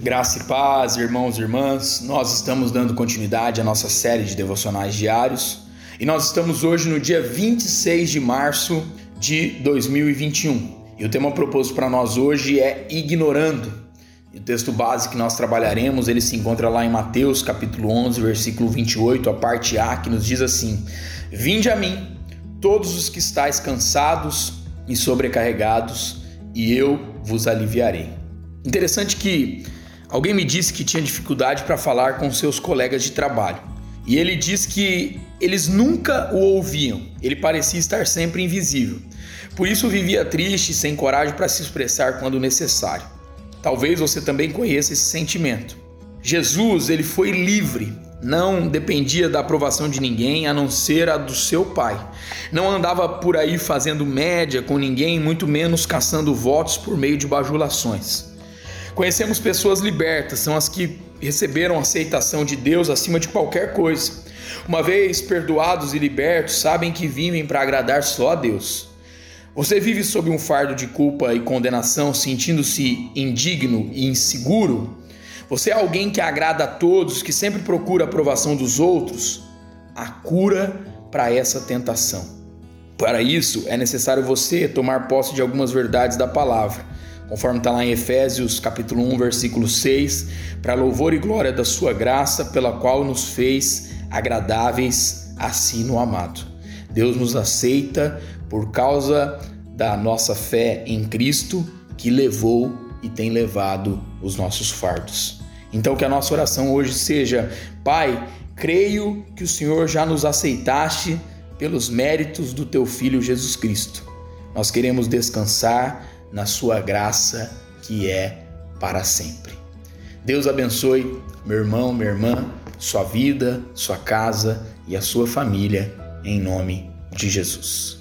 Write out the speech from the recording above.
Graça e paz, irmãos e irmãs, nós estamos dando continuidade à nossa série de devocionais diários e nós estamos hoje no dia 26 de março de 2021. E o tema proposto para nós hoje é ignorando. E o texto base que nós trabalharemos, ele se encontra lá em Mateus, capítulo 11, versículo 28, a parte A, que nos diz assim: Vinde a mim, todos os que estáis cansados e sobrecarregados, e eu vos aliviarei. Interessante que Alguém me disse que tinha dificuldade para falar com seus colegas de trabalho. E ele diz que eles nunca o ouviam. Ele parecia estar sempre invisível. Por isso vivia triste, sem coragem para se expressar quando necessário. Talvez você também conheça esse sentimento. Jesus, ele foi livre, não dependia da aprovação de ninguém a não ser a do seu pai. Não andava por aí fazendo média com ninguém, muito menos caçando votos por meio de bajulações. Conhecemos pessoas libertas, são as que receberam a aceitação de Deus acima de qualquer coisa. Uma vez perdoados e libertos, sabem que vivem para agradar só a Deus. Você vive sob um fardo de culpa e condenação, sentindo-se indigno e inseguro? Você é alguém que agrada a todos, que sempre procura a aprovação dos outros? A cura para essa tentação. Para isso, é necessário você tomar posse de algumas verdades da palavra conforme está lá em Efésios capítulo 1, versículo 6, para louvor e glória da sua graça, pela qual nos fez agradáveis assim no amado. Deus nos aceita por causa da nossa fé em Cristo, que levou e tem levado os nossos fardos. Então que a nossa oração hoje seja: Pai, creio que o Senhor já nos aceitaste pelos méritos do teu filho Jesus Cristo. Nós queremos descansar na sua graça que é para sempre. Deus abençoe meu irmão, minha irmã, sua vida, sua casa e a sua família, em nome de Jesus.